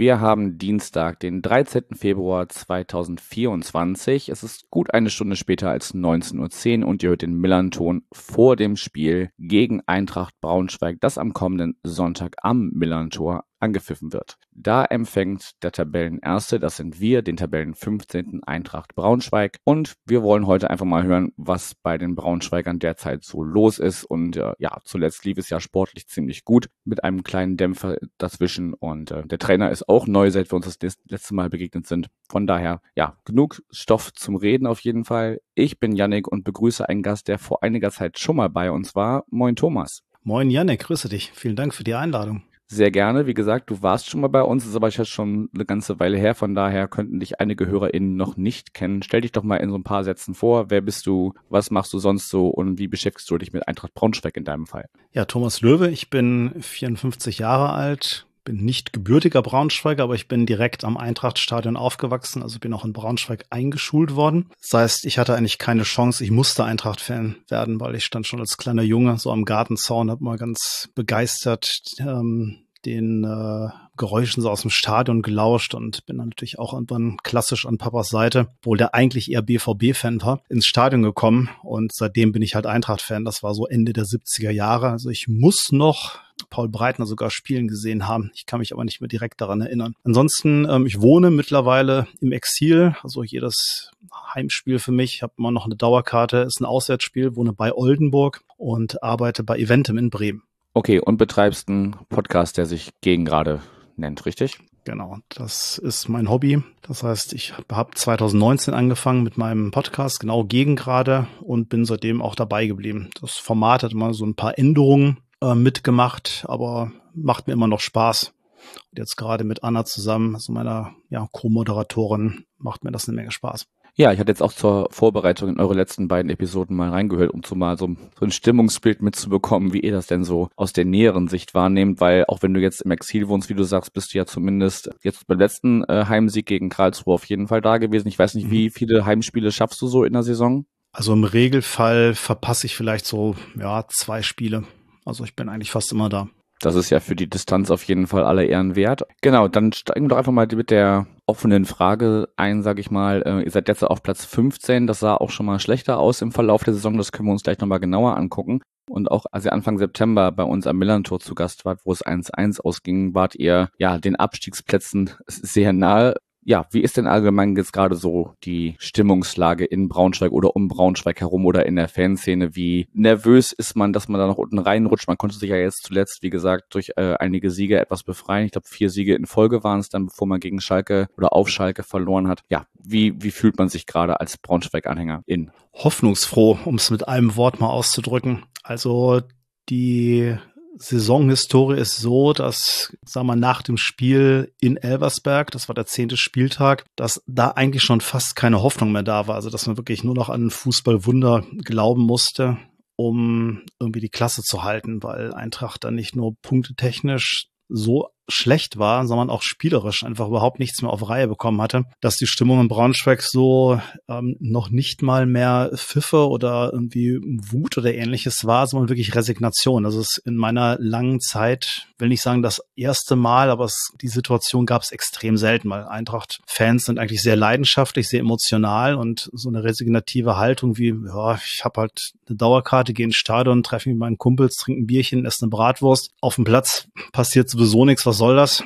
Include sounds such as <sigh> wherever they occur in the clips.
wir haben Dienstag, den 13. Februar 2024. Es ist gut eine Stunde später als 19.10 Uhr und ihr hört den Millanton vor dem Spiel gegen Eintracht Braunschweig, das am kommenden Sonntag am Millantor angepfiffen wird. Da empfängt der Tabellenerste, das sind wir, den Tabellen 15. Eintracht Braunschweig. Und wir wollen heute einfach mal hören, was bei den Braunschweigern derzeit so los ist. Und äh, ja, zuletzt lief es ja sportlich ziemlich gut mit einem kleinen Dämpfer dazwischen. Und äh, der Trainer ist auch neu, seit wir uns das letzte Mal begegnet sind. Von daher, ja, genug Stoff zum Reden auf jeden Fall. Ich bin Yannick und begrüße einen Gast, der vor einiger Zeit schon mal bei uns war. Moin Thomas. Moin Yannick, grüße dich. Vielen Dank für die Einladung sehr gerne. Wie gesagt, du warst schon mal bei uns, ist aber schon eine ganze Weile her. Von daher könnten dich einige HörerInnen noch nicht kennen. Stell dich doch mal in so ein paar Sätzen vor. Wer bist du? Was machst du sonst so? Und wie beschäftigst du dich mit Eintracht Braunschweig in deinem Fall? Ja, Thomas Löwe. Ich bin 54 Jahre alt, bin nicht gebürtiger Braunschweiger, aber ich bin direkt am Eintrachtstadion aufgewachsen, also bin auch in Braunschweig eingeschult worden. Das heißt, ich hatte eigentlich keine Chance, ich musste Eintracht-Fan werden, weil ich stand schon als kleiner Junge so am Gartenzaun, habe mal ganz begeistert ähm, den äh, Geräuschen so aus dem Stadion gelauscht und bin dann natürlich auch irgendwann klassisch an Papas Seite, obwohl der eigentlich eher BVB-Fan war, ins Stadion gekommen und seitdem bin ich halt Eintracht-Fan. Das war so Ende der 70er Jahre. Also ich muss noch Paul Breitner sogar spielen gesehen haben. Ich kann mich aber nicht mehr direkt daran erinnern. Ansonsten, ähm, ich wohne mittlerweile im Exil, also jedes Heimspiel für mich. Ich habe immer noch eine Dauerkarte, ist ein Auswärtsspiel, wohne bei Oldenburg und arbeite bei Eventim in Bremen. Okay, und betreibst einen Podcast, der sich gegen gerade nennt, richtig? Genau, das ist mein Hobby. Das heißt, ich habe 2019 angefangen mit meinem Podcast, genau gegen gerade, und bin seitdem auch dabei geblieben. Das Format hat mal so ein paar Änderungen äh, mitgemacht, aber macht mir immer noch Spaß. Und jetzt gerade mit Anna zusammen, also meiner ja, Co-Moderatorin, macht mir das eine Menge Spaß. Ja, ich hatte jetzt auch zur Vorbereitung in eure letzten beiden Episoden mal reingehört, um so mal so, so ein Stimmungsbild mitzubekommen, wie ihr das denn so aus der näheren Sicht wahrnehmt, weil auch wenn du jetzt im Exil wohnst, wie du sagst, bist du ja zumindest jetzt beim letzten äh, Heimsieg gegen Karlsruhe auf jeden Fall da gewesen. Ich weiß nicht, mhm. wie viele Heimspiele schaffst du so in der Saison? Also im Regelfall verpasse ich vielleicht so, ja, zwei Spiele. Also ich bin eigentlich fast immer da. Das ist ja für die Distanz auf jeden Fall alle Ehren wert. Genau, dann steigen wir doch einfach mal mit der offenen Frage ein, sage ich mal. Äh, ihr seid jetzt auf Platz 15. Das sah auch schon mal schlechter aus im Verlauf der Saison. Das können wir uns gleich nochmal genauer angucken. Und auch als ihr Anfang September bei uns am Millantor zu Gast wart, wo es 1-1 ausging, wart ihr ja den Abstiegsplätzen sehr nahe ja, wie ist denn allgemein jetzt gerade so die Stimmungslage in Braunschweig oder um Braunschweig herum oder in der Fanszene? Wie nervös ist man, dass man da noch unten reinrutscht? Man konnte sich ja jetzt zuletzt, wie gesagt, durch äh, einige Siege etwas befreien. Ich glaube, vier Siege in Folge waren es dann, bevor man gegen Schalke oder auf Schalke verloren hat. Ja, wie, wie fühlt man sich gerade als Braunschweig-Anhänger in? Hoffnungsfroh, um es mit einem Wort mal auszudrücken. Also die Saisonhistorie ist so, dass, sagen wir, nach dem Spiel in Elversberg, das war der zehnte Spieltag, dass da eigentlich schon fast keine Hoffnung mehr da war. Also, dass man wirklich nur noch an Fußballwunder glauben musste, um irgendwie die Klasse zu halten, weil Eintracht dann nicht nur punktetechnisch so schlecht war, sondern auch spielerisch einfach überhaupt nichts mehr auf Reihe bekommen hatte, dass die Stimmung in Braunschweig so ähm, noch nicht mal mehr Pfiffe oder irgendwie Wut oder ähnliches war, sondern wirklich Resignation. Das ist in meiner langen Zeit, will nicht sagen das erste Mal, aber es, die Situation gab es extrem selten, weil Eintracht-Fans sind eigentlich sehr leidenschaftlich, sehr emotional und so eine resignative Haltung wie, ja, ich habe halt eine Dauerkarte, gehe ins Stadion, treffe mich mit meinen Kumpels, trinke ein Bierchen, esse eine Bratwurst. Auf dem Platz passiert sowieso nichts, was soll das?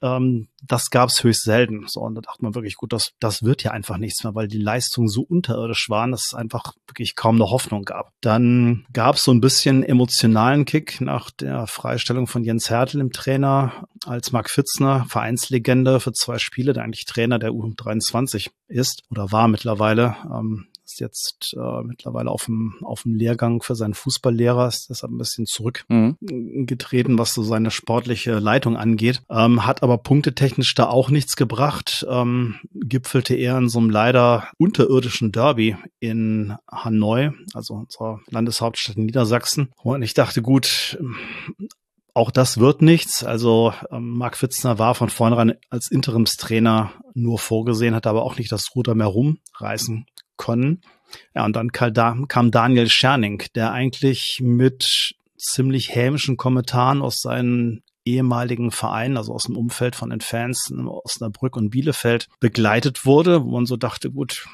Ähm, das gab es höchst selten. So, und da dachte man wirklich, gut, das, das wird ja einfach nichts mehr, weil die Leistungen so unterirdisch waren, dass es einfach wirklich kaum eine Hoffnung gab. Dann gab es so ein bisschen emotionalen Kick nach der Freistellung von Jens Hertel im Trainer als Marc Fitzner, Vereinslegende für zwei Spiele, der eigentlich Trainer der U23 ist oder war mittlerweile. Ähm, ist jetzt äh, mittlerweile auf dem, auf dem Lehrgang für seinen Fußballlehrer, ist deshalb ein bisschen zurückgetreten, mhm. was so seine sportliche Leitung angeht, ähm, hat aber punktetechnisch da auch nichts gebracht, ähm, gipfelte eher in so einem leider unterirdischen Derby in Hanoi, also unserer Landeshauptstadt in Niedersachsen. Und ich dachte, gut, auch das wird nichts. Also ähm, Marc Fitzner war von vornherein als Interimstrainer nur vorgesehen, hat aber auch nicht das Ruder mehr rumreißen können. Ja, und dann kam Daniel Scherning, der eigentlich mit ziemlich hämischen Kommentaren aus seinen ehemaligen Vereinen, also aus dem Umfeld von den Fans in Osnabrück und Bielefeld begleitet wurde, wo man so dachte, gut,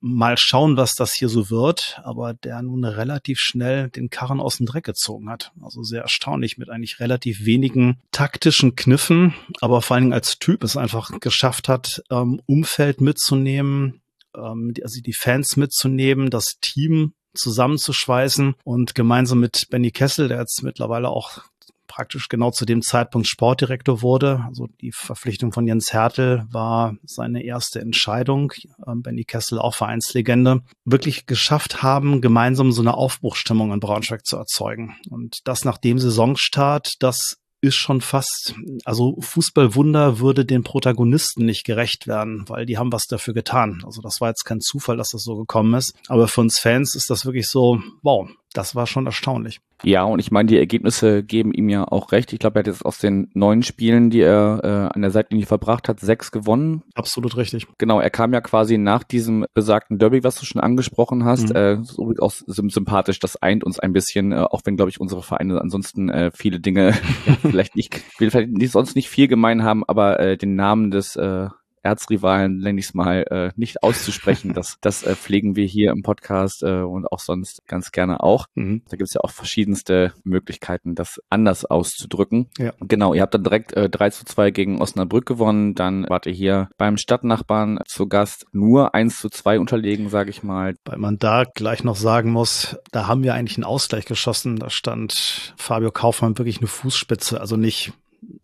mal schauen, was das hier so wird, aber der nun relativ schnell den Karren aus dem Dreck gezogen hat. Also sehr erstaunlich mit eigentlich relativ wenigen taktischen Kniffen, aber vor allen Dingen als Typ es einfach geschafft hat, ähm, Umfeld mitzunehmen, ähm, die, also die Fans mitzunehmen, das Team zusammenzuschweißen und gemeinsam mit Benny Kessel, der jetzt mittlerweile auch praktisch genau zu dem Zeitpunkt Sportdirektor wurde. Also die Verpflichtung von Jens Hertel war seine erste Entscheidung. Ähm, Benny Kessel, auch Vereinslegende, wirklich geschafft haben, gemeinsam so eine Aufbruchstimmung in Braunschweig zu erzeugen. Und das nach dem Saisonstart, das ist schon fast, also Fußballwunder würde den Protagonisten nicht gerecht werden, weil die haben was dafür getan. Also das war jetzt kein Zufall, dass das so gekommen ist. Aber für uns Fans ist das wirklich so, wow, das war schon erstaunlich. Ja, und ich meine, die Ergebnisse geben ihm ja auch recht. Ich glaube, er hat jetzt aus den neun Spielen, die er äh, an der Seitlinie verbracht hat, sechs gewonnen. Absolut richtig. Genau, er kam ja quasi nach diesem besagten Derby, was du schon angesprochen hast. Mhm. Äh, so auch sympathisch, das eint uns ein bisschen, äh, auch wenn, glaube ich, unsere Vereine ansonsten äh, viele Dinge ja, <laughs> vielleicht nicht, vielleicht nicht, sonst nicht viel gemein haben, aber äh, den Namen des äh, Erzrivalen, nenne ich es mal, äh, nicht auszusprechen. <laughs> Das, das äh, pflegen wir hier im Podcast äh, und auch sonst ganz gerne auch. Mhm. Da gibt es ja auch verschiedenste Möglichkeiten, das anders auszudrücken. Ja. Genau, ihr habt dann direkt äh, 3 zu 2 gegen Osnabrück gewonnen. Dann wart ihr hier beim Stadtnachbarn zu Gast nur 1 zu 2 unterlegen, sage ich mal. Weil man da gleich noch sagen muss, da haben wir eigentlich einen Ausgleich geschossen. Da stand Fabio Kaufmann wirklich eine Fußspitze, also nicht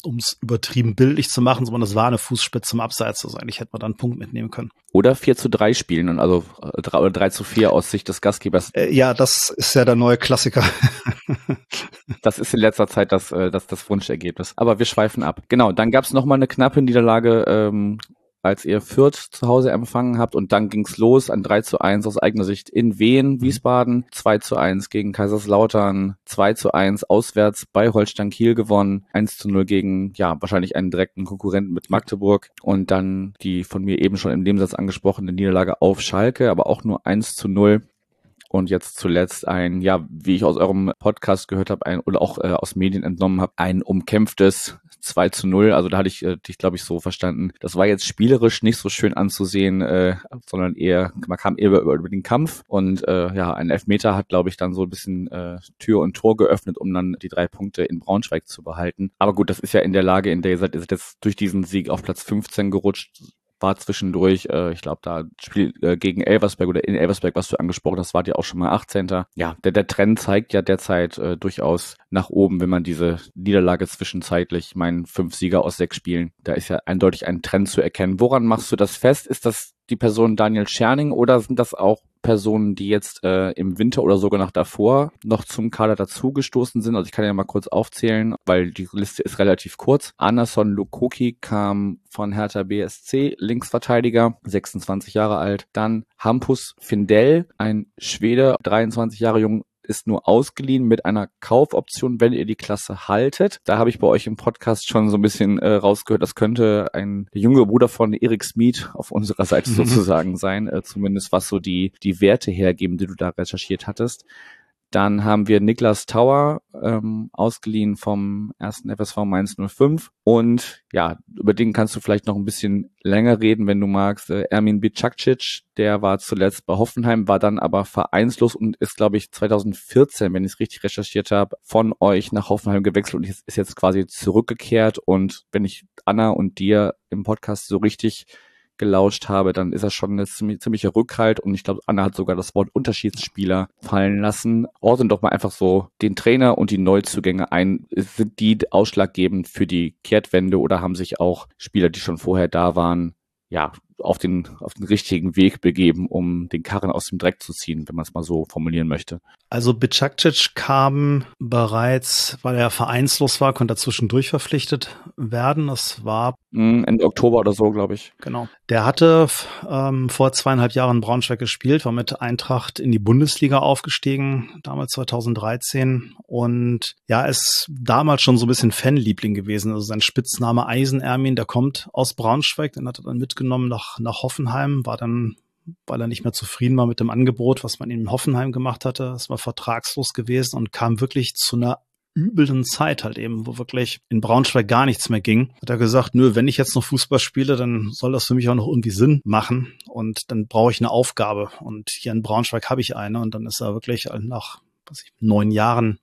um es übertrieben bildlich zu machen, sondern es war eine Fußspitze im Abseits. Also eigentlich hätte man da einen Punkt mitnehmen können. Oder 4 zu 3 spielen, und also 3 oder 3 zu 4 aus Sicht des Gastgebers. Äh, ja, das ist ja der neue Klassiker. <laughs> das ist in letzter Zeit das, äh, das, das Wunschergebnis. Aber wir schweifen ab. Genau, dann gab es nochmal eine knappe Niederlage ähm, als ihr Fürth zu Hause empfangen habt und dann ging's los an 3 zu 1 aus eigener Sicht in Wien, mhm. Wiesbaden, 2 zu 1 gegen Kaiserslautern, 2 zu 1 auswärts bei Holstein Kiel gewonnen, 1 zu 0 gegen, ja, wahrscheinlich einen direkten Konkurrenten mit Magdeburg und dann die von mir eben schon im Nebensatz angesprochene Niederlage auf Schalke, aber auch nur 1 zu 0 und jetzt zuletzt ein, ja, wie ich aus eurem Podcast gehört habe, ein oder auch äh, aus Medien entnommen habe, ein umkämpftes 2 zu 0. Also da hatte ich äh, dich, glaube ich, so verstanden. Das war jetzt spielerisch nicht so schön anzusehen, äh, sondern eher, man kam eher über, über den Kampf und äh, ja, ein Elfmeter hat, glaube ich, dann so ein bisschen äh, Tür und Tor geöffnet, um dann die drei Punkte in Braunschweig zu behalten. Aber gut, das ist ja in der Lage, in der ihr seid, ihr seid jetzt durch diesen Sieg auf Platz 15 gerutscht war zwischendurch, äh, ich glaube, da Spiel äh, gegen Elversberg oder in Elversberg, was du angesprochen hast, wart ja auch schon mal 18. Ja, der, der Trend zeigt ja derzeit äh, durchaus nach oben, wenn man diese Niederlage zwischenzeitlich, meinen fünf Sieger aus sechs Spielen, da ist ja eindeutig ein Trend zu erkennen. Woran machst du das fest? Ist das die Person Daniel Scherning oder sind das auch Personen, die jetzt äh, im Winter oder sogar noch davor noch zum Kader dazugestoßen sind. Also ich kann ja mal kurz aufzählen, weil die Liste ist relativ kurz. Anderson Lukoki kam von Hertha BSC, Linksverteidiger, 26 Jahre alt. Dann Hampus Findell, ein Schwede, 23 Jahre jung, ist nur ausgeliehen mit einer Kaufoption, wenn ihr die Klasse haltet. Da habe ich bei euch im Podcast schon so ein bisschen äh, rausgehört, das könnte ein junger Bruder von Erik Smith auf unserer Seite <laughs> sozusagen sein, äh, zumindest was so die, die Werte hergeben, die du da recherchiert hattest. Dann haben wir Niklas Tower, ähm, ausgeliehen vom ersten FSV Mainz 05. Und ja, über den kannst du vielleicht noch ein bisschen länger reden, wenn du magst. Äh, Ermin Bicakcic, der war zuletzt bei Hoffenheim, war dann aber vereinslos und ist, glaube ich, 2014, wenn ich es richtig recherchiert habe, von euch nach Hoffenheim gewechselt und ist jetzt quasi zurückgekehrt. Und wenn ich Anna und dir im Podcast so richtig gelauscht habe, dann ist das schon eine ziemlich, ziemliche Rückhalt und ich glaube, Anna hat sogar das Wort Unterschiedsspieler fallen lassen. Ordnen doch mal einfach so den Trainer und die Neuzugänge ein. Sind die ausschlaggebend für die Kehrtwende oder haben sich auch Spieler, die schon vorher da waren, ja, auf den, auf den richtigen Weg begeben, um den Karren aus dem Dreck zu ziehen, wenn man es mal so formulieren möchte. Also Bicakcic kam bereits, weil er vereinslos war, konnte er zwischendurch verpflichtet werden. Das war hm, Ende Oktober oder so, glaube ich. Genau. Der hatte ähm, vor zweieinhalb Jahren Braunschweig gespielt, war mit Eintracht in die Bundesliga aufgestiegen, damals 2013 und ja, ist damals schon so ein bisschen Fanliebling gewesen. Also sein Spitzname Eisenermin, der kommt aus Braunschweig, den hat er dann mitgenommen nach, nach Hoffenheim, war dann weil er nicht mehr zufrieden war mit dem Angebot, was man ihm in Hoffenheim gemacht hatte. Es war vertragslos gewesen und kam wirklich zu einer übeln Zeit halt eben, wo wirklich in Braunschweig gar nichts mehr ging, hat er gesagt, nö, wenn ich jetzt noch Fußball spiele, dann soll das für mich auch noch irgendwie Sinn machen und dann brauche ich eine Aufgabe und hier in Braunschweig habe ich eine und dann ist er wirklich nach was ich, neun Jahren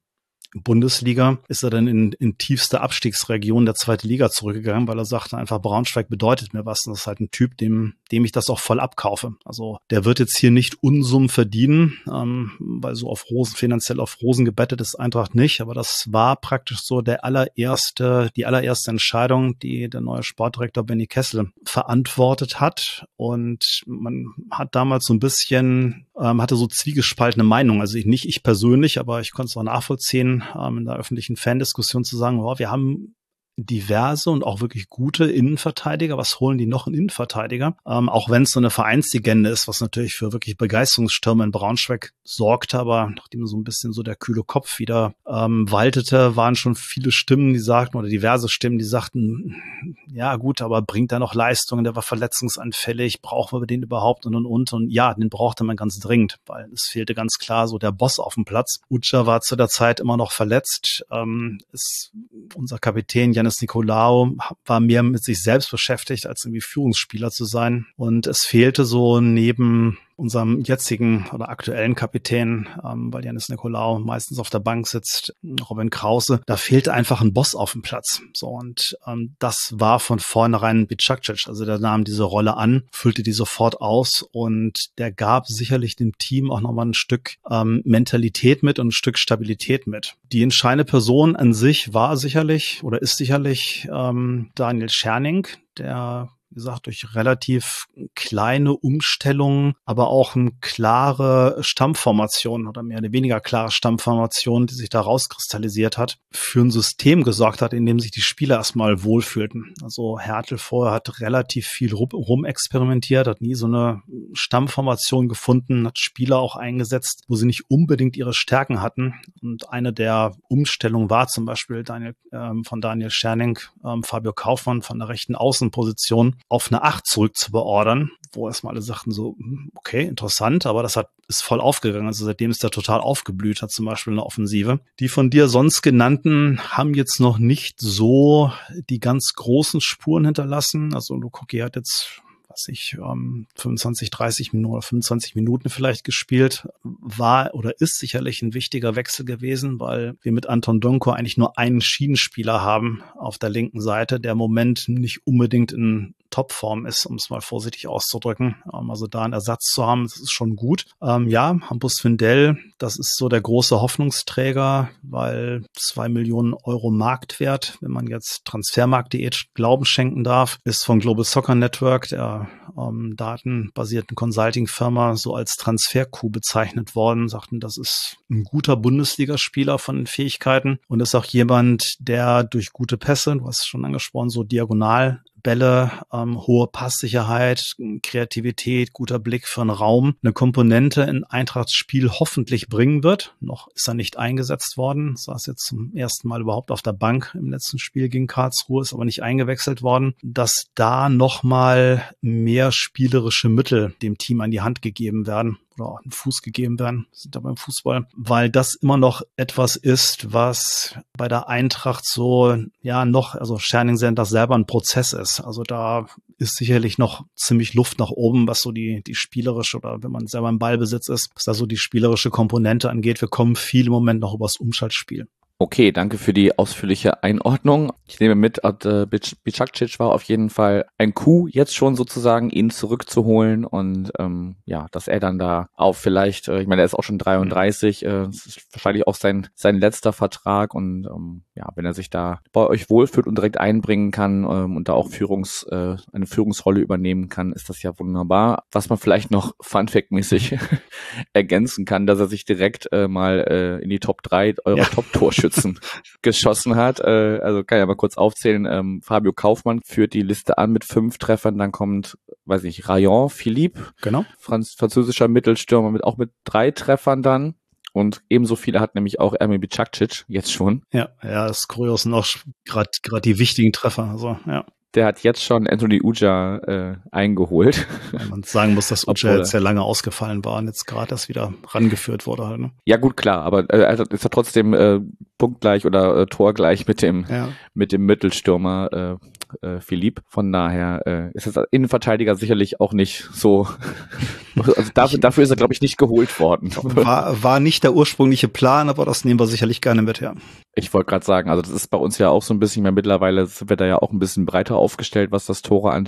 Bundesliga ist er dann in, in tiefste Abstiegsregion der zweiten Liga zurückgegangen, weil er sagte einfach, Braunschweig bedeutet mir was. Und das ist halt ein Typ, dem, dem ich das auch voll abkaufe. Also der wird jetzt hier nicht Unsummen verdienen, ähm, weil so auf Rosen, finanziell auf Rosen gebettet ist Eintracht nicht. Aber das war praktisch so der allererste, die allererste Entscheidung, die der neue Sportdirektor Benny Kessel verantwortet hat. Und man hat damals so ein bisschen, ähm, hatte so zwiegespaltene Meinung. Also ich, nicht ich persönlich, aber ich konnte es auch nachvollziehen ähm, in der öffentlichen Fandiskussion zu sagen, wow, wir haben diverse und auch wirklich gute Innenverteidiger. Was holen die noch in Innenverteidiger? Ähm, auch wenn es so eine Vereinslegende ist, was natürlich für wirklich Begeisterungsstürme in Braunschweig sorgte, aber nachdem so ein bisschen so der kühle Kopf wieder ähm, waltete, waren schon viele Stimmen, die sagten, oder diverse Stimmen, die sagten, ja gut, aber bringt er noch Leistungen, der war verletzungsanfällig, brauchen wir den überhaupt und und und. Und ja, den brauchte man ganz dringend, weil es fehlte ganz klar so der Boss auf dem Platz. Ucha war zu der Zeit immer noch verletzt. Ähm, ist unser Kapitän Janis Nikolaou war mehr mit sich selbst beschäftigt, als irgendwie Führungsspieler zu sein. Und es fehlte so neben unserem jetzigen oder aktuellen Kapitän, ähm, weil Janis Nikolaou meistens auf der Bank sitzt, Robin Krause, da fehlte einfach ein Boss auf dem Platz. So und ähm, das war von vornherein Bicakcic. Also der nahm diese Rolle an, füllte die sofort aus und der gab sicherlich dem Team auch nochmal ein Stück ähm, Mentalität mit und ein Stück Stabilität mit. Die entscheidende Person an sich war sicherlich oder ist sicherlich ähm, Daniel Scherning, der wie gesagt, durch relativ kleine Umstellungen, aber auch eine klare Stammformation oder mehr oder weniger klare Stammformation, die sich da rauskristallisiert hat, für ein System gesorgt hat, in dem sich die Spieler erstmal wohlfühlten. Also Hertel vorher hat relativ viel rumexperimentiert, hat nie so eine Stammformation gefunden, hat Spieler auch eingesetzt, wo sie nicht unbedingt ihre Stärken hatten. Und eine der Umstellungen war zum Beispiel Daniel, ähm, von Daniel Scherning, ähm, Fabio Kaufmann von der rechten Außenposition, auf eine 8 zurück zu beordern, wo erstmal alle sagten so, hm, okay, interessant, aber das hat, ist voll aufgegangen. Also seitdem ist er total aufgeblüht, hat zum Beispiel eine Offensive. Die von dir sonst genannten haben jetzt noch nicht so die ganz großen Spuren hinterlassen. Also Lukoki hat jetzt was ich, ähm, 25, 30 Minuten oder 25 Minuten vielleicht gespielt, war oder ist sicherlich ein wichtiger Wechsel gewesen, weil wir mit Anton Donko eigentlich nur einen Schienenspieler haben auf der linken Seite, der im Moment nicht unbedingt in Topform ist, um es mal vorsichtig auszudrücken. Ähm, also da einen Ersatz zu haben, das ist schon gut. Ähm, ja, Hampus Findell, das ist so der große Hoffnungsträger, weil zwei Millionen Euro Marktwert, wenn man jetzt Transfermarkt.de Glauben schenken darf, ist von Global Soccer Network, der ähm, datenbasierten Consulting-Firma, so als Transfer-Coup bezeichnet worden, sagten, das ist ein guter Bundesligaspieler von den Fähigkeiten. Und ist auch jemand, der durch gute Pässe, du hast es schon angesprochen, so diagonal Bälle, ähm, hohe Passsicherheit, Kreativität, guter Blick für einen Raum, eine Komponente in Eintrachts Spiel hoffentlich bringen wird. Noch ist er nicht eingesetzt worden, saß jetzt zum ersten Mal überhaupt auf der Bank. Im letzten Spiel gegen Karlsruhe, ist aber nicht eingewechselt worden, dass da nochmal mehr spielerische Mittel dem Team an die Hand gegeben werden oder auch einen Fuß gegeben werden, sind da beim Fußball, weil das immer noch etwas ist, was bei der Eintracht so, ja, noch, also Scherning das selber ein Prozess ist. Also da ist sicherlich noch ziemlich Luft nach oben, was so die, die spielerische oder wenn man selber im Ballbesitz ist, was da so die spielerische Komponente angeht. Wir kommen viel im Moment noch übers Umschaltspiel. Okay, danke für die ausführliche Einordnung. Ich nehme mit, äh, Bicakcic war auf jeden Fall ein Coup, jetzt schon sozusagen ihn zurückzuholen und ähm, ja, dass er dann da auch vielleicht, äh, ich meine, er ist auch schon 33, äh, ist wahrscheinlich auch sein sein letzter Vertrag und ähm, ja, wenn er sich da bei euch wohlfühlt und direkt einbringen kann ähm, und da auch Führungs äh, eine Führungsrolle übernehmen kann, ist das ja wunderbar. Was man vielleicht noch <laughs> Funfact-mäßig <laughs> ergänzen kann, dass er sich direkt äh, mal äh, in die Top 3 eurer ja. Top-Torschützen Torschützen geschossen hat. Äh, also kann ich aber kurz aufzählen. Ähm, Fabio Kaufmann führt die Liste an mit fünf Treffern. Dann kommt, weiß ich, Rayon Philippe. Genau. Franz französischer Mittelstürmer mit auch mit drei Treffern dann. Und ebenso viele hat nämlich auch Ermi Bicakcic jetzt schon. Ja, ja, ist kurios noch gerade gerade die wichtigen Treffer. Also, ja der hat jetzt schon Anthony Uja äh, eingeholt. Wenn man sagen muss, dass Uja jetzt sehr lange ausgefallen war und jetzt gerade erst wieder rangeführt wurde. Halt, ne? Ja gut, klar, aber äh, er ist ja trotzdem äh, punktgleich oder äh, torgleich mit dem ja. mit dem Mittelstürmer äh, äh, Philipp. Von daher äh, ist das Innenverteidiger sicherlich auch nicht so. <laughs> also dafür, dafür ist er, glaube ich, nicht geholt worden. War, war nicht der ursprüngliche Plan, aber das nehmen wir sicherlich gerne mit her. Ich wollte gerade sagen, also das ist bei uns ja auch so ein bisschen mehr mittlerweile sind wir da ja auch ein bisschen breiter aufgestellt, was das Tore an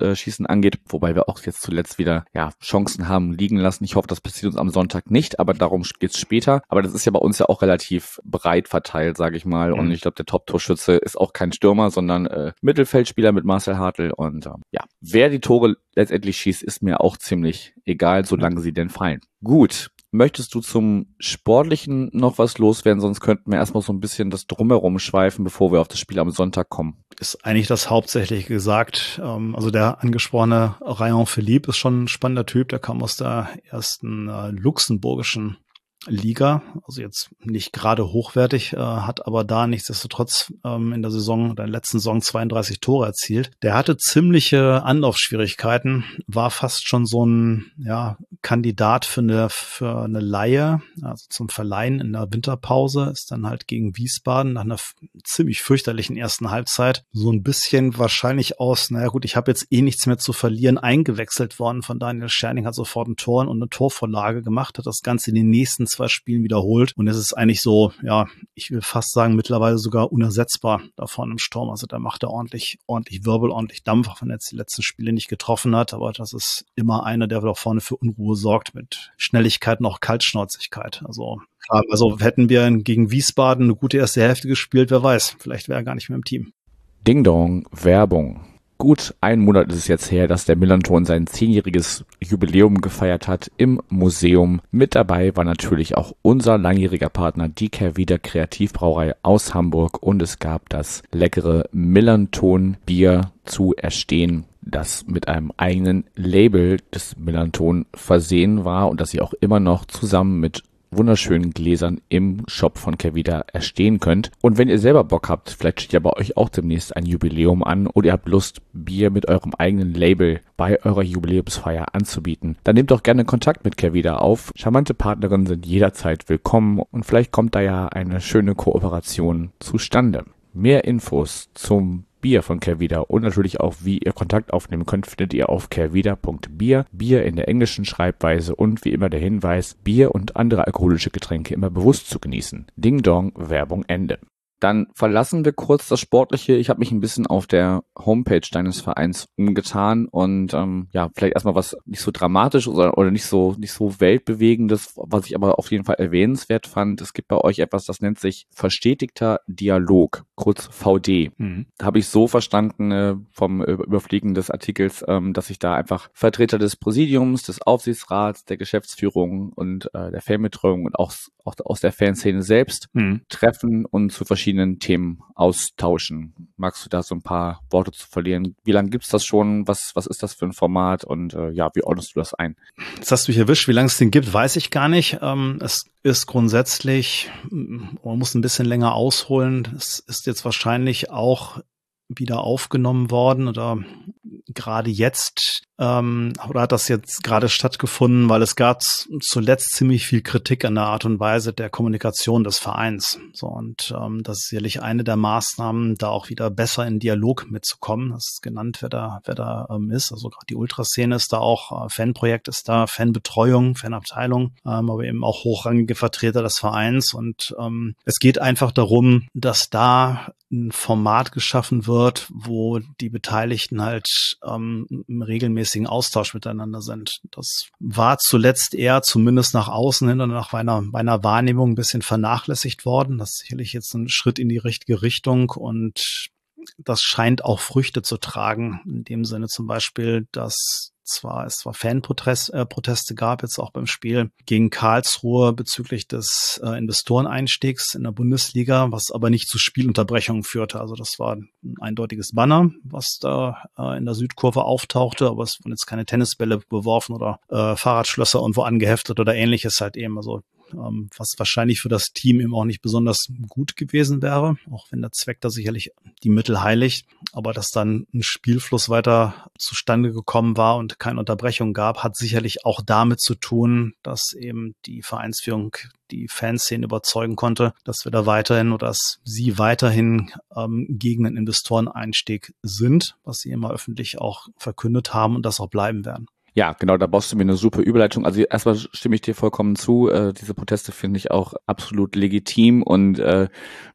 äh, Schießen angeht, wobei wir auch jetzt zuletzt wieder ja Chancen haben liegen lassen. Ich hoffe, das passiert uns am Sonntag nicht, aber darum geht's später. Aber das ist ja bei uns ja auch relativ breit verteilt, sage ich mal. Mhm. Und ich glaube, der Top-Torschütze ist auch kein Stürmer, sondern äh, Mittelfeldspieler mit Marcel Hartl. Und äh, ja, wer die Tore letztendlich schießt, ist mir auch ziemlich egal, solange sie denn fallen. Gut, Möchtest du zum Sportlichen noch was loswerden? Sonst könnten wir erstmal so ein bisschen das Drumherum schweifen, bevor wir auf das Spiel am Sonntag kommen. Ist eigentlich das hauptsächlich gesagt. Ähm, also der angesprochene Rayon Philippe ist schon ein spannender Typ. Der kam aus der ersten äh, luxemburgischen Liga, also jetzt nicht gerade hochwertig, äh, hat aber da nichtsdestotrotz ähm, in der Saison, der letzten Saison 32 Tore erzielt. Der hatte ziemliche Anlaufschwierigkeiten, war fast schon so ein ja, Kandidat für eine, für eine Laie, also zum Verleihen in der Winterpause, ist dann halt gegen Wiesbaden nach einer ziemlich fürchterlichen ersten Halbzeit so ein bisschen wahrscheinlich aus, naja gut, ich habe jetzt eh nichts mehr zu verlieren, eingewechselt worden von Daniel Scherning, hat sofort ein Tor und eine Torvorlage gemacht, hat das Ganze in den nächsten zwei Spielen wiederholt. Und es ist eigentlich so, ja, ich will fast sagen, mittlerweile sogar unersetzbar da vorne im Sturm. Also da macht er ordentlich, ordentlich Wirbel, ordentlich Dampf, auch wenn er jetzt die letzten Spiele nicht getroffen hat. Aber das ist immer einer, der da vorne für Unruhe sorgt mit Schnelligkeit und auch Kaltschnäuzigkeit. Also also hätten wir gegen Wiesbaden eine gute erste Hälfte gespielt, wer weiß, vielleicht wäre er gar nicht mehr im Team. Ding Dong, Werbung. Gut ein Monat ist es jetzt her, dass der Millanton sein zehnjähriges Jubiläum gefeiert hat im Museum. Mit dabei war natürlich auch unser langjähriger Partner, die Kervida Kreativbrauerei aus Hamburg und es gab das leckere Millanton Bier zu erstehen das mit einem eigenen Label des Millanton versehen war und das sie auch immer noch zusammen mit wunderschönen Gläsern im Shop von Kevida erstehen könnt. Und wenn ihr selber Bock habt, vielleicht steht ja bei euch auch demnächst ein Jubiläum an oder ihr habt Lust, Bier mit eurem eigenen Label bei eurer Jubiläumsfeier anzubieten, dann nehmt doch gerne Kontakt mit Kevida auf. Charmante Partnerinnen sind jederzeit willkommen und vielleicht kommt da ja eine schöne Kooperation zustande. Mehr Infos zum Bier von Kervida und natürlich auch, wie ihr Kontakt aufnehmen könnt, findet ihr auf kervida.bier. Bier in der englischen Schreibweise und wie immer der Hinweis, Bier und andere alkoholische Getränke immer bewusst zu genießen. Ding Dong, Werbung Ende. Dann verlassen wir kurz das Sportliche. Ich habe mich ein bisschen auf der Homepage deines Vereins umgetan und ähm, ja, vielleicht erstmal was nicht so dramatisch oder, oder nicht so nicht so weltbewegendes, was ich aber auf jeden Fall erwähnenswert fand. Es gibt bei euch etwas, das nennt sich verstetigter Dialog, kurz VD. Mhm. Habe ich so verstanden äh, vom Überfliegen des Artikels, ähm, dass sich da einfach Vertreter des Präsidiums, des Aufsichtsrats, der Geschäftsführung und äh, der Fanbetreuung und auch, auch aus der Fanszene selbst mhm. treffen und zu verschiedenen verschiedenen Themen austauschen. Magst du da so ein paar Worte zu verlieren? Wie lange gibt's das schon? Was, was ist das für ein Format? Und äh, ja, wie ordnest du das ein? Jetzt hast du hier erwischt. Wie lange es den gibt, weiß ich gar nicht. Ähm, es ist grundsätzlich, man muss ein bisschen länger ausholen. Es ist jetzt wahrscheinlich auch wieder aufgenommen worden oder gerade jetzt ähm, oder hat das jetzt gerade stattgefunden, weil es gab zuletzt ziemlich viel Kritik an der Art und Weise der Kommunikation des Vereins. So und ähm, das ist sicherlich eine der Maßnahmen, da auch wieder besser in Dialog mitzukommen. Das ist genannt, wer da, wer da ähm, ist. Also gerade die Ultraszene ist da auch, äh, Fanprojekt ist da, Fanbetreuung, Fanabteilung, ähm, aber eben auch hochrangige Vertreter des Vereins. Und ähm, es geht einfach darum, dass da ein Format geschaffen wird, wo die Beteiligten halt ähm, im regelmäßigen Austausch miteinander sind. Das war zuletzt eher zumindest nach außen hin und nach meiner, meiner Wahrnehmung ein bisschen vernachlässigt worden. Das ist sicherlich jetzt ein Schritt in die richtige Richtung und das scheint auch Früchte zu tragen. In dem Sinne zum Beispiel, dass zwar es zwar Fanproteste äh, gab, jetzt auch beim Spiel gegen Karlsruhe bezüglich des äh, Investoreneinstiegs in der Bundesliga, was aber nicht zu Spielunterbrechungen führte. Also das war ein eindeutiges Banner, was da äh, in der Südkurve auftauchte, aber es wurden jetzt keine Tennisbälle beworfen oder äh, Fahrradschlösser irgendwo angeheftet oder ähnliches halt eben. Also ähm, was wahrscheinlich für das Team eben auch nicht besonders gut gewesen wäre, auch wenn der Zweck da sicherlich die Mittel heiligt. Aber dass dann ein Spielfluss weiter zustande gekommen war und keine Unterbrechung gab, hat sicherlich auch damit zu tun, dass eben die Vereinsführung die Fanszene überzeugen konnte, dass wir da weiterhin oder dass sie weiterhin ähm, gegen den Investoreneinstieg sind, was sie immer öffentlich auch verkündet haben und das auch bleiben werden. Ja, genau, da baust du mir eine super Überleitung. Also erstmal stimme ich dir vollkommen zu. Äh, diese Proteste finde ich auch absolut legitim und äh,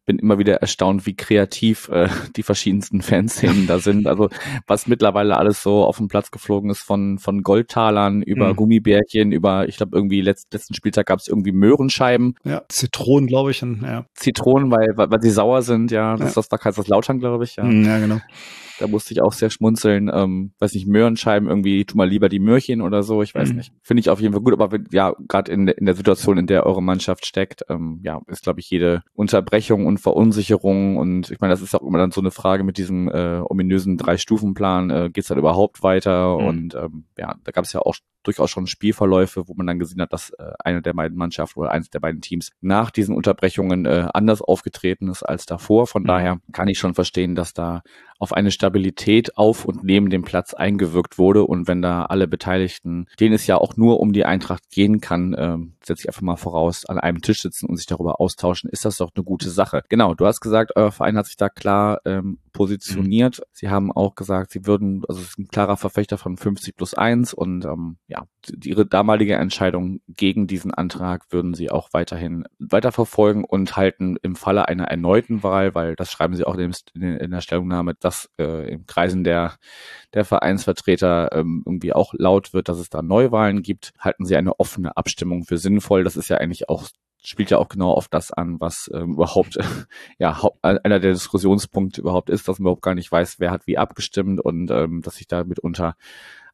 bin immer wieder erstaunt, wie kreativ äh, <laughs> die verschiedensten Fanszenen da sind. Also was mittlerweile alles so auf den Platz geflogen ist, von von Goldtalern über mhm. Gummibärchen, über, ich glaube irgendwie letzt, letzten Spieltag gab es irgendwie Möhrenscheiben. Ja, Zitronen, glaube ich. Und, ja. Zitronen, weil, weil, weil sie sauer sind, ja. Das, ja. das war Kaiserslautern, glaube ich. Ja. Mhm, ja, genau. Da musste ich auch sehr schmunzeln. Ähm, weiß nicht, Möhrenscheiben irgendwie, tu mal lieber die Möhrchen oder so, ich weiß mhm. nicht. Finde ich auf jeden Fall gut, aber ja, gerade in, in der Situation, in der eure Mannschaft steckt, ähm, ja, ist, glaube ich, jede Unterbrechung und Verunsicherung und ich meine, das ist auch immer dann so eine Frage mit diesem äh, ominösen Drei-Stufen-Plan, äh, geht es dann überhaupt weiter? Mhm. Und ähm, ja, da gab es ja auch durchaus schon Spielverläufe, wo man dann gesehen hat, dass äh, eine der beiden Mannschaften oder eines der beiden Teams nach diesen Unterbrechungen äh, anders aufgetreten ist als davor. Von mhm. daher kann ich schon verstehen, dass da auf eine Stabilität auf und neben dem Platz eingewirkt wurde. Und wenn da alle Beteiligten, denen es ja auch nur um die Eintracht gehen kann, äh, setze ich einfach mal voraus, an einem Tisch sitzen und sich darüber austauschen, ist das doch eine gute Sache. Genau, du hast gesagt, euer Verein hat sich da klar ähm, positioniert. Mhm. Sie haben auch gesagt, sie würden, also es ist ein klarer Verfechter von 50 plus 1 und ähm, ja, ihre damalige Entscheidung gegen diesen Antrag würden sie auch weiterhin weiterverfolgen und halten im Falle einer erneuten Wahl, weil das schreiben sie auch in, in der Stellungnahme, dass äh, im Kreisen der, der Vereinsvertreter ähm, irgendwie auch laut wird, dass es da Neuwahlen gibt, halten sie eine offene Abstimmung für sinnvoll. Das ist ja eigentlich auch spielt ja auch genau auf das an, was ähm, überhaupt <laughs> ja einer der Diskussionspunkte überhaupt ist, dass man überhaupt gar nicht weiß, wer hat wie abgestimmt und ähm, dass sich da mitunter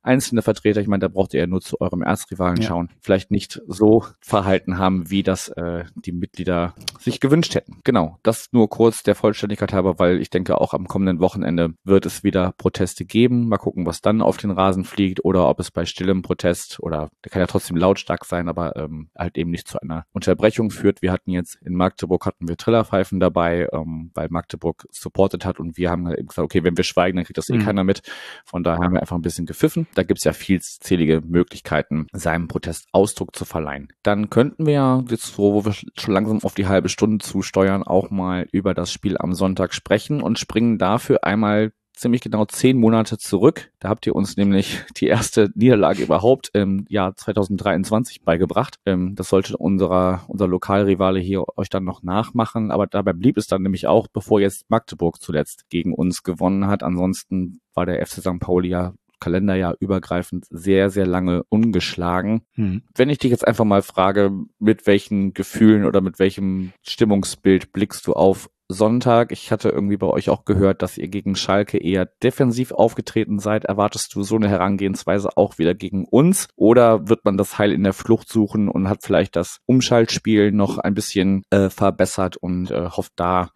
einzelne Vertreter, ich meine, da braucht ihr ja nur zu eurem Erzrivalen ja. schauen, vielleicht nicht so verhalten haben, wie das äh, die Mitglieder sich gewünscht hätten. Genau, das nur kurz der Vollständigkeit halber, weil ich denke, auch am kommenden Wochenende wird es wieder Proteste geben. Mal gucken, was dann auf den Rasen fliegt oder ob es bei stillem Protest oder der kann ja trotzdem lautstark sein, aber ähm, halt eben nicht zu einer Unterbrechung führt. Wir hatten jetzt in Magdeburg hatten wir Trillerpfeifen dabei, ähm, weil Magdeburg supportet hat und wir haben halt eben gesagt, okay, wenn wir schweigen, dann kriegt das eh mhm. keiner mit. Von daher haben wir einfach ein bisschen gepfiffen. Da gibt es ja vielzählige Möglichkeiten, seinem Protest Ausdruck zu verleihen. Dann könnten wir ja jetzt wo wir schon langsam auf die halbe Stunde zusteuern, auch mal über das Spiel am Sonntag sprechen und springen dafür einmal ziemlich genau zehn Monate zurück. Da habt ihr uns nämlich die erste Niederlage überhaupt im Jahr 2023 beigebracht. Ähm, das sollte unserer, unser Lokalrivale hier euch dann noch nachmachen. Aber dabei blieb es dann nämlich auch, bevor jetzt Magdeburg zuletzt gegen uns gewonnen hat. Ansonsten war der FC St. Pauli ja Kalenderjahr übergreifend sehr, sehr lange ungeschlagen. Hm. Wenn ich dich jetzt einfach mal frage, mit welchen Gefühlen oder mit welchem Stimmungsbild blickst du auf Sonntag. Ich hatte irgendwie bei euch auch gehört, dass ihr gegen Schalke eher defensiv aufgetreten seid. Erwartest du so eine Herangehensweise auch wieder gegen uns? Oder wird man das Heil in der Flucht suchen und hat vielleicht das Umschaltspiel noch ein bisschen äh, verbessert und äh, hofft da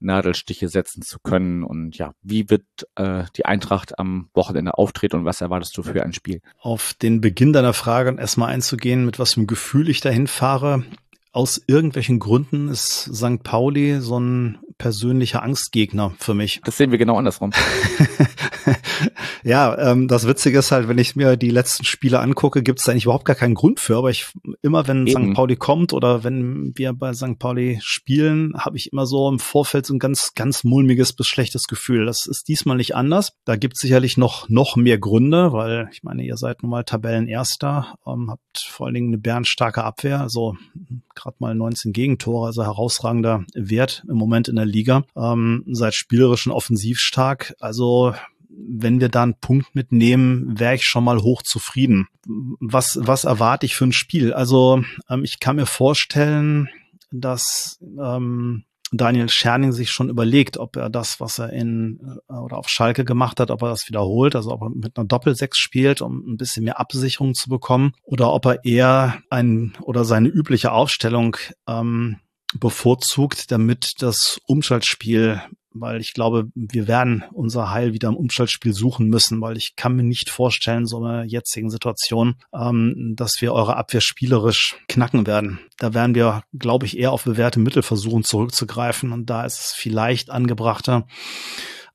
Nadelstiche setzen zu können? Und ja, wie wird äh, die Eintracht am Wochenende auftreten und was erwartest du für ein Spiel? Auf den Beginn deiner Frage erstmal einzugehen, mit was für einem Gefühl ich dahin fahre aus irgendwelchen Gründen ist St. Pauli so ein persönlicher Angstgegner für mich. Das sehen wir genau andersrum. <laughs> ja, ähm, das Witzige ist halt, wenn ich mir die letzten Spiele angucke, gibt es eigentlich überhaupt gar keinen Grund für. Aber ich immer, wenn Eben. St. Pauli kommt oder wenn wir bei St. Pauli spielen, habe ich immer so im Vorfeld so ein ganz, ganz mulmiges bis schlechtes Gefühl. Das ist diesmal nicht anders. Da gibt es sicherlich noch noch mehr Gründe, weil ich meine, ihr seid nun mal Tabellenerster, ähm, habt vor allen Dingen eine bärenstarke Abwehr, also gerade mal 19 Gegentore, also herausragender Wert im Moment in der Liga. Ähm, seid spielerisch und offensiv stark. Also wenn wir da einen Punkt mitnehmen, wäre ich schon mal hoch zufrieden. Was, was erwarte ich für ein Spiel? Also ähm, ich kann mir vorstellen, dass ähm, Daniel Scherning sich schon überlegt, ob er das, was er in äh, oder auf Schalke gemacht hat, ob er das wiederholt, also ob er mit einer Doppelsechs spielt, um ein bisschen mehr Absicherung zu bekommen, oder ob er eher ein oder seine übliche Aufstellung ähm, bevorzugt, damit das Umschaltspiel weil ich glaube, wir werden unser Heil wieder im Umschaltspiel suchen müssen, weil ich kann mir nicht vorstellen, so einer jetzigen Situation, ähm, dass wir eure Abwehr spielerisch knacken werden. Da werden wir, glaube ich, eher auf bewährte Mittel versuchen zurückzugreifen und da ist es vielleicht angebrachter,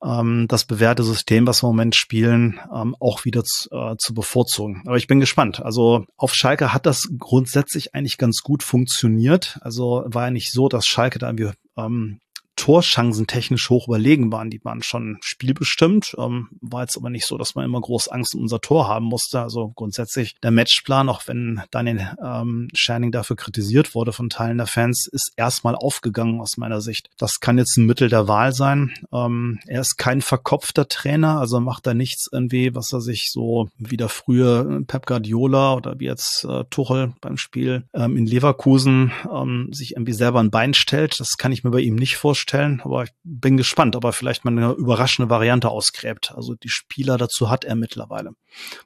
ähm, das bewährte System, was wir im Moment spielen, ähm, auch wieder zu, äh, zu bevorzugen. Aber ich bin gespannt. Also auf Schalke hat das grundsätzlich eigentlich ganz gut funktioniert. Also war ja nicht so, dass Schalke da irgendwie ähm, Torchancen technisch hoch überlegen waren. Die waren schon spielbestimmt. Ähm, war jetzt aber nicht so, dass man immer groß Angst um unser Tor haben musste. Also grundsätzlich der Matchplan, auch wenn Daniel ähm, Scherning dafür kritisiert wurde von Teilen der Fans, ist erstmal aufgegangen aus meiner Sicht. Das kann jetzt ein Mittel der Wahl sein. Ähm, er ist kein verkopfter Trainer, also macht er nichts irgendwie, was er sich so wie der frühe Pep Guardiola oder wie jetzt äh, Tuchel beim Spiel ähm, in Leverkusen ähm, sich irgendwie selber ein Bein stellt. Das kann ich mir bei ihm nicht vorstellen vorstellen, aber ich bin gespannt, ob er vielleicht mal eine überraschende Variante ausgräbt. Also die Spieler dazu hat er mittlerweile.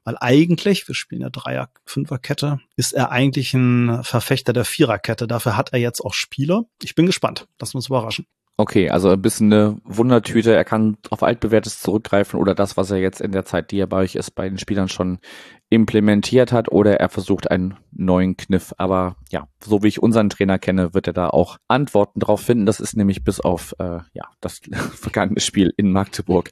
Weil eigentlich, wir spielen ja Dreier, Fünferkette, ist er eigentlich ein Verfechter der Viererkette. Dafür hat er jetzt auch Spieler. Ich bin gespannt. Lass uns überraschen. Okay, also ein bisschen eine Wundertüte. Er kann auf altbewährtes zurückgreifen oder das, was er jetzt in der Zeit, die er bei euch ist, bei den Spielern schon implementiert hat oder er versucht einen neuen Kniff. Aber ja, so wie ich unseren Trainer kenne, wird er da auch Antworten drauf finden. Das ist nämlich bis auf äh, ja das <laughs> vergangene Spiel in Magdeburg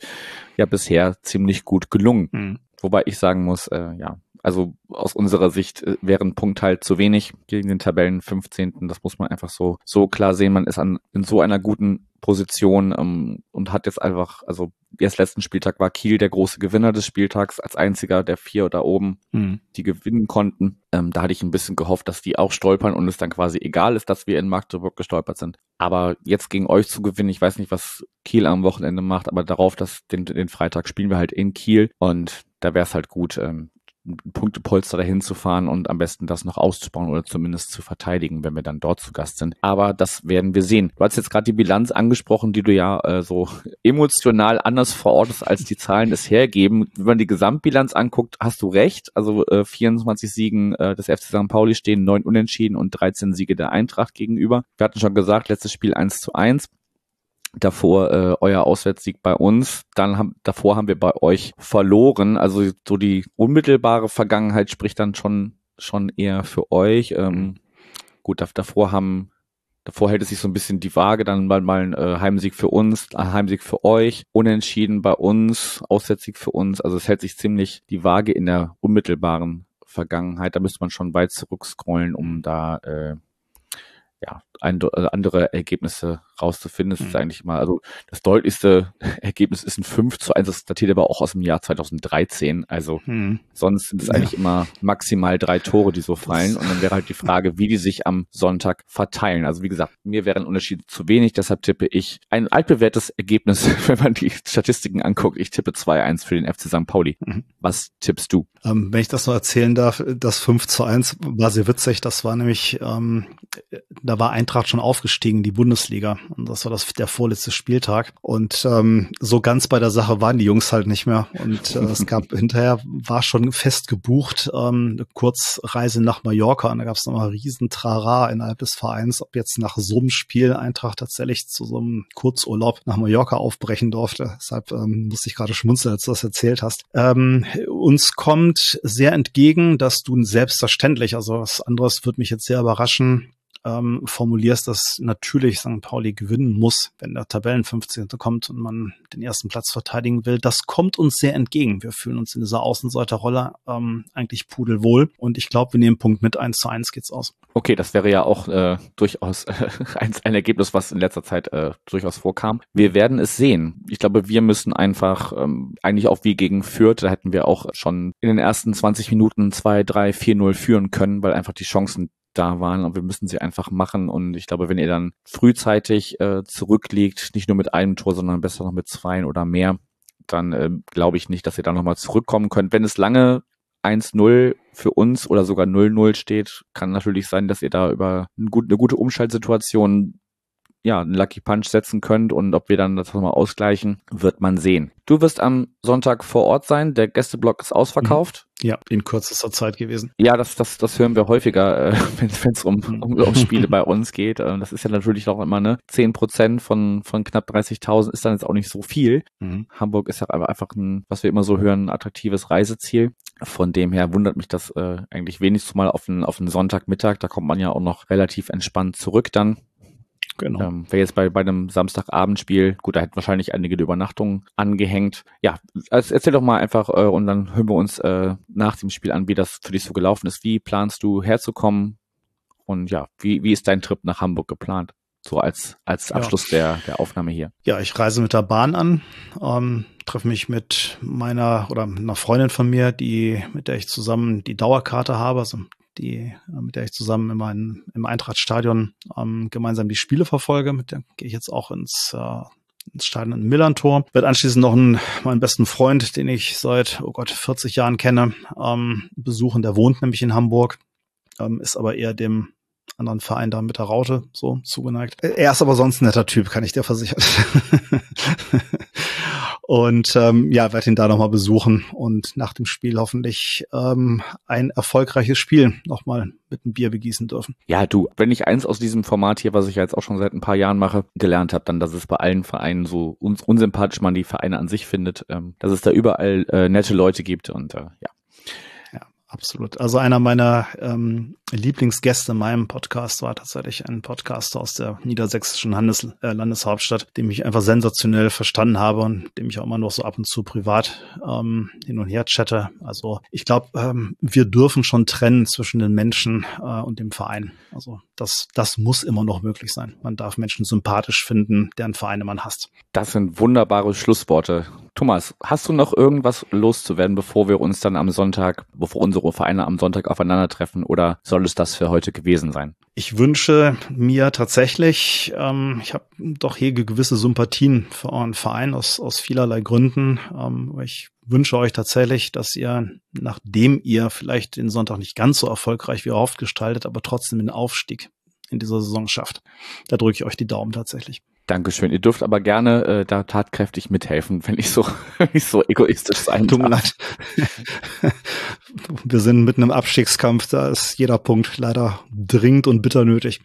ja bisher ziemlich gut gelungen. Mhm. Wobei ich sagen muss, äh, ja, also aus unserer Sicht äh, wäre ein Punkt halt zu wenig gegen den Tabellen 15. Das muss man einfach so, so klar sehen. Man ist an, in so einer guten Position ähm, und hat jetzt einfach, also erst letzten Spieltag war Kiel der große Gewinner des Spieltags, als einziger der vier da oben, mhm. die gewinnen konnten. Ähm, da hatte ich ein bisschen gehofft, dass die auch stolpern und es dann quasi egal ist, dass wir in Magdeburg gestolpert sind. Aber jetzt gegen euch zu gewinnen, ich weiß nicht, was Kiel am Wochenende macht, aber darauf, dass den, den Freitag spielen wir halt in Kiel und da wäre es halt gut, ähm, Punktepolster dahin zu fahren und am besten das noch auszubauen oder zumindest zu verteidigen, wenn wir dann dort zu Gast sind. Aber das werden wir sehen. Du hast jetzt gerade die Bilanz angesprochen, die du ja äh, so <laughs> emotional anders verortest, als die Zahlen es hergeben. Wenn man die Gesamtbilanz anguckt, hast du recht. Also äh, 24 Siegen äh, des FC St. Pauli stehen, neun Unentschieden und 13 Siege der Eintracht gegenüber. Wir hatten schon gesagt, letztes Spiel 1 zu 1 davor äh, euer Auswärtssieg bei uns, dann haben davor haben wir bei euch verloren. Also so die unmittelbare Vergangenheit spricht dann schon schon eher für euch. Ähm, gut, davor haben davor hält es sich so ein bisschen die Waage, dann mal mal ein äh, Heimsieg für uns, ein Heimsieg für euch, unentschieden bei uns, Auswärtssieg für uns. Also es hält sich ziemlich die Waage in der unmittelbaren Vergangenheit. Da müsste man schon weit zurückscrollen, um da äh, ja, ein, äh, andere Ergebnisse rauszufinden. Das mhm. ist eigentlich immer, also das deutlichste <laughs> Ergebnis ist ein 5 zu 1, das datiert aber auch aus dem Jahr 2013. Also mhm. sonst sind es eigentlich ja. immer maximal drei Tore, die so fallen. Und dann wäre halt die Frage, wie die sich am Sonntag verteilen. Also wie gesagt, mir wären Unterschiede zu wenig, deshalb tippe ich ein altbewährtes Ergebnis, <laughs> wenn man die Statistiken anguckt. Ich tippe 2-1 für den FC St. Pauli. Mhm. Was tippst du? Ähm, wenn ich das noch erzählen darf, das 5 zu 1 war sehr witzig. Das war nämlich, ähm, da war Eintracht schon aufgestiegen, die Bundesliga. Und das war das, der vorletzte Spieltag. Und ähm, so ganz bei der Sache waren die Jungs halt nicht mehr. Und äh, es gab <laughs> hinterher, war schon fest gebucht, ähm, eine Kurzreise nach Mallorca. Und da gab es nochmal riesen Trara innerhalb des Vereins, ob jetzt nach so einem Spiel Eintracht tatsächlich zu so einem Kurzurlaub nach Mallorca aufbrechen durfte. Deshalb ähm, musste ich gerade schmunzeln, als du das erzählt hast. Ähm, uns kommt sehr entgegen, dass du selbstverständlich, also was anderes wird mich jetzt sehr überraschen, ähm, formulierst, dass natürlich St. Pauli gewinnen muss, wenn der Tabellen 15. kommt und man den ersten Platz verteidigen will. Das kommt uns sehr entgegen. Wir fühlen uns in dieser Außenseiterrolle ähm, eigentlich pudelwohl und ich glaube, wir nehmen Punkt mit 1 zu 1 geht's aus. Okay, das wäre ja auch äh, durchaus <laughs> äh, ein, Ergebnis, was in letzter Zeit äh, durchaus vorkam. Wir werden es sehen. Ich glaube, wir müssen einfach ähm, eigentlich auch wie gegen Fürth, da hätten wir auch schon in den ersten 20 Minuten 2, 3, 4, 0 führen können, weil einfach die Chancen da waren und wir müssen sie einfach machen. Und ich glaube, wenn ihr dann frühzeitig äh, zurückliegt, nicht nur mit einem Tor, sondern besser noch mit zwei oder mehr, dann äh, glaube ich nicht, dass ihr da nochmal zurückkommen könnt. Wenn es lange 1-0 für uns oder sogar 0-0 steht, kann natürlich sein, dass ihr da über eine gute Umschaltsituation ja, einen Lucky Punch setzen könnt und ob wir dann das nochmal ausgleichen, wird man sehen. Du wirst am Sonntag vor Ort sein. Der Gästeblock ist ausverkauft. Ja, in kürzester Zeit gewesen. Ja, das, das, das hören wir häufiger, äh, <laughs> wenn es um, um, um Spiele <laughs> bei uns geht. Äh, das ist ja natürlich auch immer, ne? Zehn Prozent von, von knapp 30.000 ist dann jetzt auch nicht so viel. Mhm. Hamburg ist ja einfach ein, was wir immer so hören, ein attraktives Reiseziel. Von dem her wundert mich das äh, eigentlich wenigstens mal auf einen, auf einen Sonntagmittag. Da kommt man ja auch noch relativ entspannt zurück dann. Genau. Ähm, Wäre jetzt bei, bei einem Samstagabendspiel, gut, da hätten wahrscheinlich einige die Übernachtungen angehängt. Ja, also erzähl doch mal einfach äh, und dann hören wir uns äh, nach dem Spiel an, wie das für dich so gelaufen ist. Wie planst du herzukommen? Und ja, wie, wie ist dein Trip nach Hamburg geplant? So als, als Abschluss ja. der, der Aufnahme hier. Ja, ich reise mit der Bahn an, ähm, treffe mich mit meiner oder einer Freundin von mir, die, mit der ich zusammen die Dauerkarte habe, also die, äh, mit der ich zusammen immer in, im Eintrachtstadion ähm, gemeinsam die Spiele verfolge. Mit der gehe ich jetzt auch ins, äh, ins Stadion in Millantor. Wird anschließend noch einen, meinen besten Freund, den ich seit, oh Gott, 40 Jahren kenne, ähm, besuchen. Der wohnt nämlich in Hamburg, ähm, ist aber eher dem anderen Verein da mit der Raute so zugeneigt. Er ist aber sonst ein netter Typ, kann ich dir versichern. <laughs> Und ähm, ja, werde ihn da nochmal besuchen und nach dem Spiel hoffentlich ähm, ein erfolgreiches Spiel nochmal mit einem Bier begießen dürfen. Ja, du, wenn ich eins aus diesem Format hier, was ich jetzt auch schon seit ein paar Jahren mache, gelernt habe, dann, dass es bei allen Vereinen so uns unsympathisch man die Vereine an sich findet, ähm, dass es da überall äh, nette Leute gibt und äh, ja. Absolut. Also einer meiner ähm, Lieblingsgäste in meinem Podcast war tatsächlich ein Podcaster aus der niedersächsischen Landes äh, Landeshauptstadt, dem ich einfach sensationell verstanden habe und dem ich auch immer noch so ab und zu privat ähm, hin und her chatte. Also ich glaube, ähm, wir dürfen schon trennen zwischen den Menschen äh, und dem Verein. Also das, das muss immer noch möglich sein. Man darf Menschen sympathisch finden, deren Vereine man hasst. Das sind wunderbare Schlussworte. Thomas, hast du noch irgendwas loszuwerden, bevor wir uns dann am Sonntag, bevor unsere Vereine am Sonntag aufeinandertreffen oder soll es das für heute gewesen sein? Ich wünsche mir tatsächlich, ähm, ich habe doch hier gewisse Sympathien für euren Verein aus, aus vielerlei Gründen. Ähm, ich wünsche euch tatsächlich, dass ihr, nachdem ihr vielleicht den Sonntag nicht ganz so erfolgreich wie erhofft gestaltet, aber trotzdem den Aufstieg in dieser Saison schafft. Da drücke ich euch die Daumen tatsächlich. Dankeschön. Ihr dürft aber gerne äh, da tatkräftig mithelfen, wenn ich so, <laughs> wenn ich so egoistisch sein Tut mir leid. Wir sind mitten im Abstiegskampf, da ist jeder Punkt leider dringend und bitter nötig.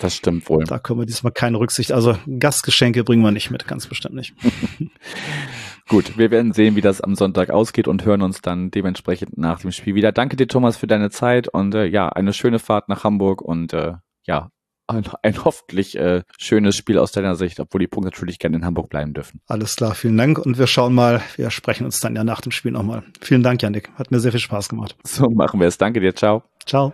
Das stimmt wohl. Da können wir diesmal keine Rücksicht. Also Gastgeschenke bringen wir nicht mit, ganz bestimmt nicht. <laughs> Gut, wir werden sehen, wie das am Sonntag ausgeht und hören uns dann dementsprechend nach dem Spiel wieder. Danke dir, Thomas, für deine Zeit und äh, ja, eine schöne Fahrt nach Hamburg und äh, ja, ein, ein hoffentlich äh, schönes Spiel aus deiner Sicht, obwohl die Punkte natürlich gerne in Hamburg bleiben dürfen. Alles klar, vielen Dank und wir schauen mal, wir sprechen uns dann ja nach dem Spiel nochmal. Vielen Dank, Janik, hat mir sehr viel Spaß gemacht. So machen wir es. Danke dir, ciao. Ciao.